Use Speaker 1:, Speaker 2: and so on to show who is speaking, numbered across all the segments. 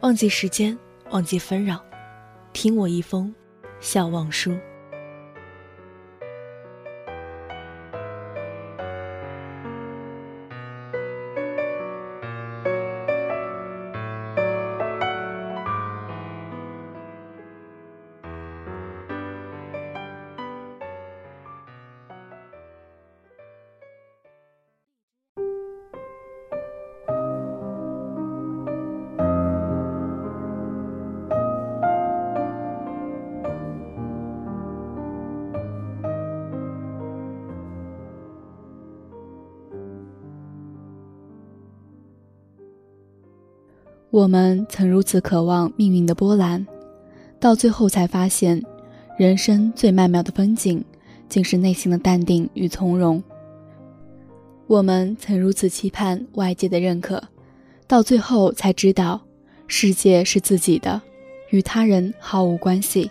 Speaker 1: 忘记时间，忘记纷扰，听我一封笑忘书。
Speaker 2: 我们曾如此渴望命运的波澜，到最后才发现，人生最曼妙的风景，竟是内心的淡定与从容。我们曾如此期盼外界的认可，到最后才知道，世界是自己的，与他人毫无关系。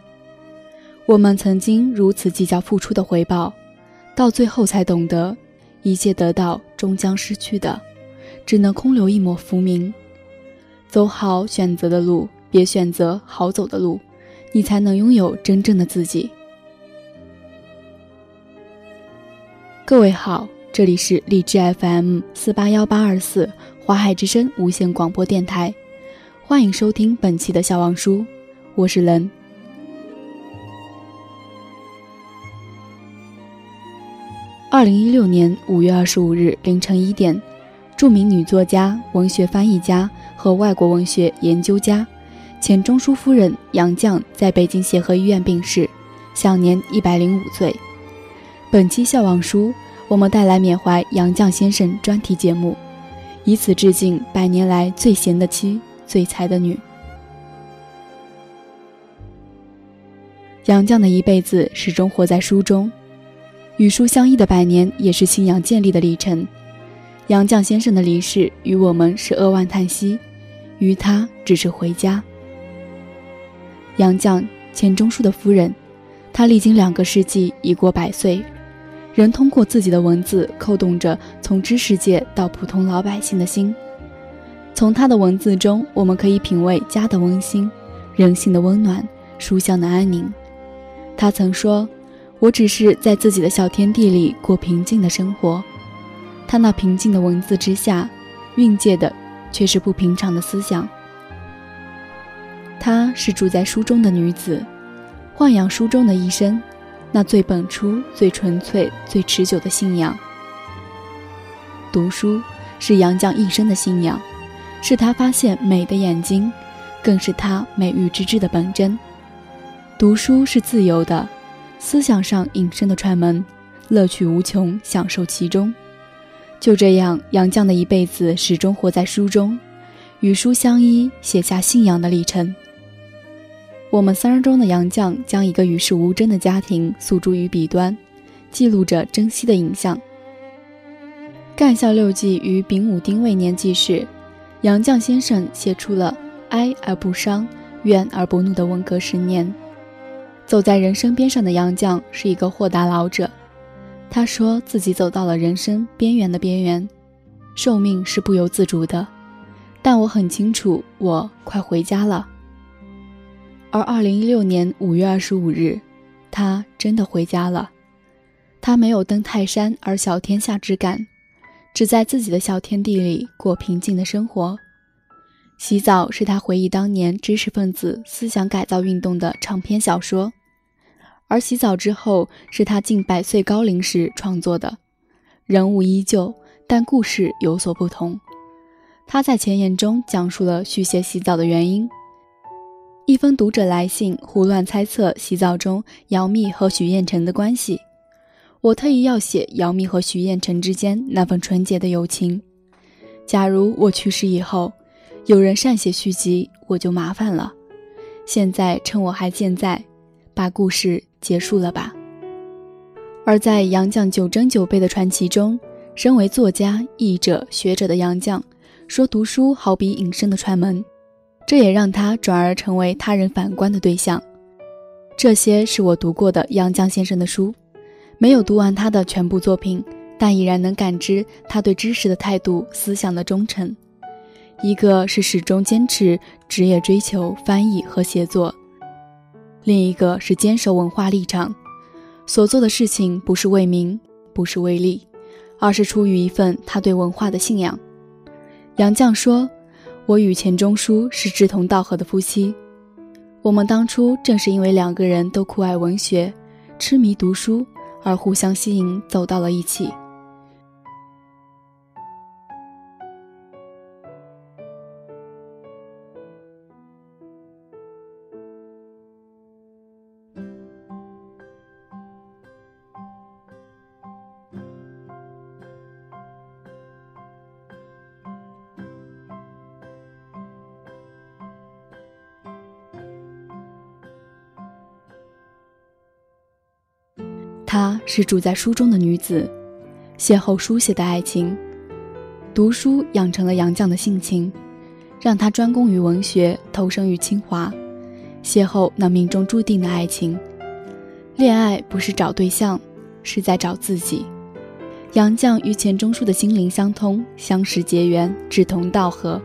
Speaker 2: 我们曾经如此计较付出的回报，到最后才懂得，一切得到终将失去的，只能空留一抹浮名。走好选择的路，别选择好走的路，你才能拥有真正的自己。各位好，这里是荔枝 FM 四八幺八二四华海之声无线广播电台，欢迎收听本期的小王书，我是人。二零一六年五月二十五日凌晨一点，著名女作家、文学翻译家。和外国文学研究家、前中书夫人杨绛在北京协和医院病逝，享年一百零五岁。本期笑忘书，我们带来缅怀杨绛先生专题节目，以此致敬百年来最贤的妻、最才的女。杨绛的一辈子始终活在书中，与书相依的百年，也是信仰建立的历程。杨绛先生的离世，与我们是扼腕叹息。于他只是回家。杨绛，钱钟书的夫人，她历经两个世纪，已过百岁，仍通过自己的文字扣动着从知识界到普通老百姓的心。从她的文字中，我们可以品味家的温馨，人性的温暖，书香的安宁。他曾说：“我只是在自己的小天地里过平静的生活。”他那平静的文字之下，蕴藉的。却是不平常的思想。她是住在书中的女子，豢养书中的一生，那最本初、最纯粹、最持久的信仰。读书是杨绛一生的信仰，是他发现美的眼睛，更是他美育之至的本真。读书是自由的，思想上隐身的串门，乐趣无穷，享受其中。就这样，杨绛的一辈子始终活在书中，与书相依，写下信仰的历程。我们三人中的杨绛将一个与世无争的家庭诉诸于笔端，记录着珍惜的影像。干校六记于丙午丁未年记事，杨绛先生写出了哀而不伤，怨而不怒的文革十年。走在人生边上的杨绛是一个豁达老者。他说自己走到了人生边缘的边缘，寿命是不由自主的，但我很清楚，我快回家了。而二零一六年五月二十五日，他真的回家了。他没有登泰山而小天下之感，只在自己的小天地里过平静的生活。洗澡是他回忆当年知识分子思想改造运动的长篇小说。而洗澡之后是他近百岁高龄时创作的，人物依旧，但故事有所不同。他在前言中讲述了续写洗澡的原因。一封读者来信胡乱猜测洗澡中姚幂和许燕成的关系，我特意要写姚幂和许燕成之间那份纯洁的友情。假如我去世以后，有人善写续集，我就麻烦了。现在趁我还健在，把故事结束了吧。而在杨绛九真九背的传奇中，身为作家、译者、学者的杨绛，说读书好比隐身的串门，这也让他转而成为他人反观的对象。这些是我读过的杨绛先生的书，没有读完他的全部作品，但已然能感知他对知识的态度、思想的忠诚。一个是始终坚持职业追求翻译和写作，另一个是坚守文化立场。所做的事情不是为名，不是为利，而是出于一份他对文化的信仰。杨绛说：“我与钱钟书是志同道合的夫妻，我们当初正是因为两个人都酷爱文学，痴迷读书，而互相吸引，走到了一起。”是住在书中的女子，邂逅书写的爱情，读书养成了杨绛的性情，让他专攻于文学，投身于清华，邂逅那命中注定的爱情。恋爱不是找对象，是在找自己。杨绛与钱钟书的心灵相通，相识结缘，志同道合，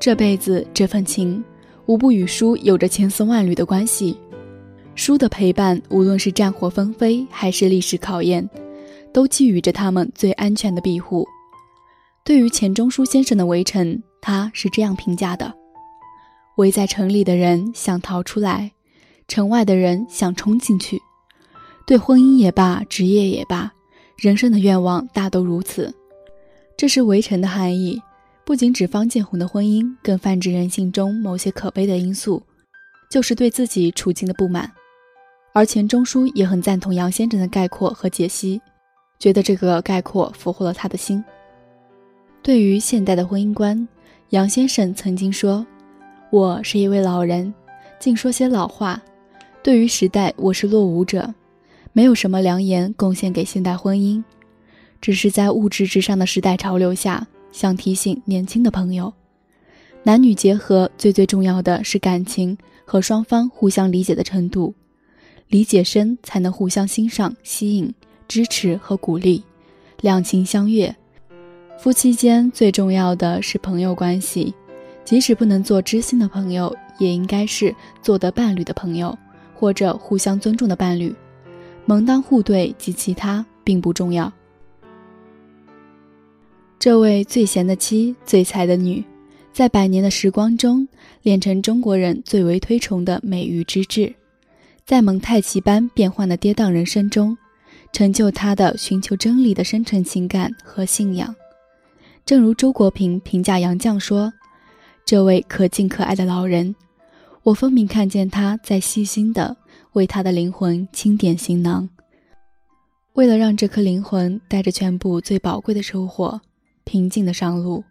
Speaker 2: 这辈子这份情，无不与书有着千丝万缕的关系。书的陪伴，无论是战火纷飞还是历史考验，都寄予着他们最安全的庇护。对于钱钟书先生的《围城》，他是这样评价的：“围在城里的人想逃出来，城外的人想冲进去。对婚姻也罢，职业也罢，人生的愿望大都如此。这是《围城》的含义，不仅指方建红的婚姻，更泛指人性中某些可悲的因素，就是对自己处境的不满。”而钱钟书也很赞同杨先生的概括和解析，觉得这个概括俘获了他的心。对于现代的婚姻观，杨先生曾经说：“我是一位老人，净说些老话。对于时代，我是落伍者，没有什么良言贡献给现代婚姻，只是在物质至上的时代潮流下，想提醒年轻的朋友，男女结合最最重要的是感情和双方互相理解的程度。”理解深，才能互相欣赏、吸引、支持和鼓励，两情相悦。夫妻间最重要的是朋友关系，即使不能做知心的朋友，也应该是做得伴侣的朋友，或者互相尊重的伴侣。门当户对及其他并不重要。这位最贤的妻、最才的女，在百年的时光中，练成中国人最为推崇的美玉之志。在蒙太奇般变幻的跌宕人生中，成就他的寻求真理的深沉情感和信仰。正如周国平评价杨绛说：“这位可敬可爱的老人，我分明看见他在细心地为他的灵魂清点行囊。为了让这颗灵魂带着全部最宝贵的收获，平静地上路。”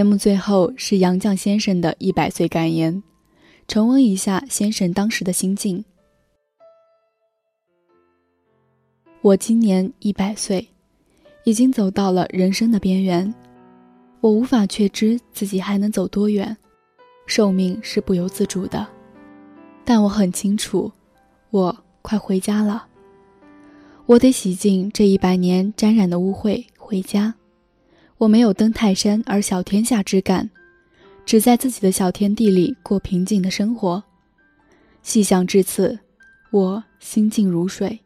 Speaker 2: 节目最后是杨绛先生的一百岁感言，重温一下先生当时的心境。我今年一百岁，已经走到了人生的边缘，我无法确知自己还能走多远，寿命是不由自主的，但我很清楚，我快回家了。我得洗净这一百年沾染的污秽，回家。我没有登泰山而小天下之感，只在自己的小天地里过平静的生活。细想至此，我心静如水。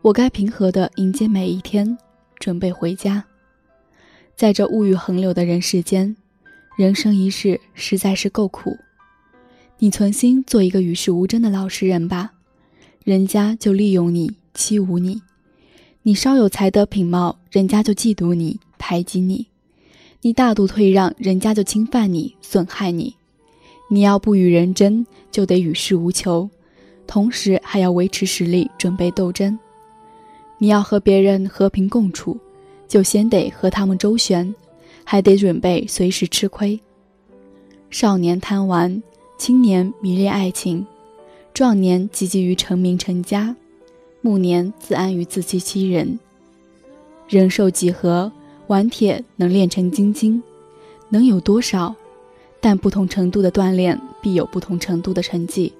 Speaker 2: 我该平和地迎接每一天，准备回家。在这物欲横流的人世间，人生一世实在是够苦。你存心做一个与世无争的老实人吧，人家就利用你欺侮你；你稍有才德品貌，人家就嫉妒你。排挤你，你大度退让，人家就侵犯你、损害你；你要不与人争，就得与世无求，同时还要维持实力，准备斗争。你要和别人和平共处，就先得和他们周旋，还得准备随时吃亏。少年贪玩，青年迷恋爱情，壮年汲汲于成名成家，暮年自安于自欺欺人。人寿几何？顽铁能炼成金晶，能有多少？但不同程度的锻炼，必有不同程度的成绩；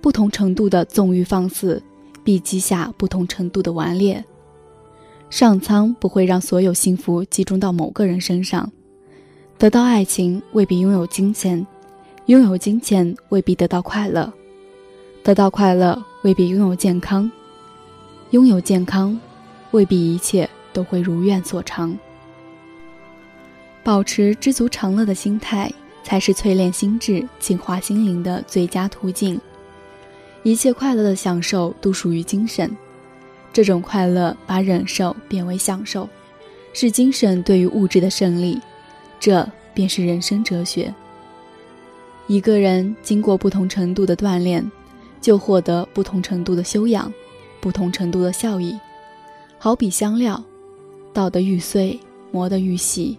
Speaker 2: 不同程度的纵欲放肆，必积下不同程度的顽劣。上苍不会让所有幸福集中到某个人身上。得到爱情未必拥有金钱，拥有金钱未必得到快乐，得到快乐未必拥有健康，拥有健康未必一切都会如愿所偿。保持知足常乐的心态，才是淬炼心智、净化心灵的最佳途径。一切快乐的享受都属于精神，这种快乐把忍受变为享受，是精神对于物质的胜利。这便是人生哲学。一个人经过不同程度的锻炼，就获得不同程度的修养，不同程度的效益。好比香料，捣得愈碎，磨得愈细。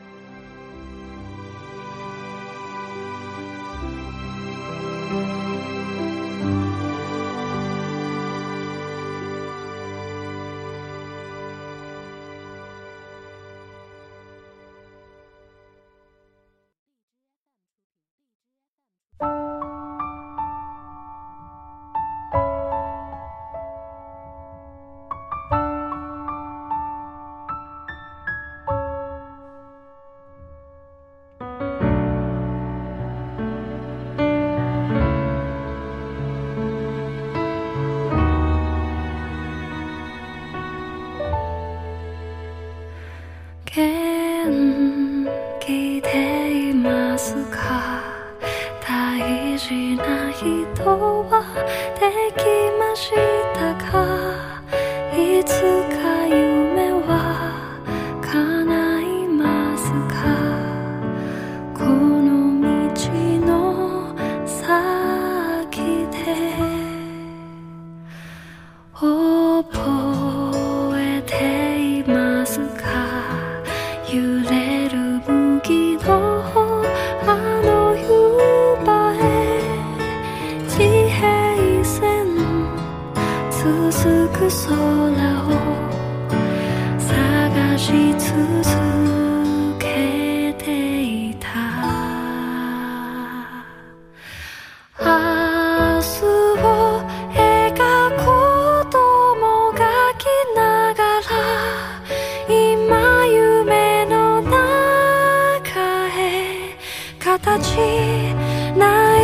Speaker 3: 形ない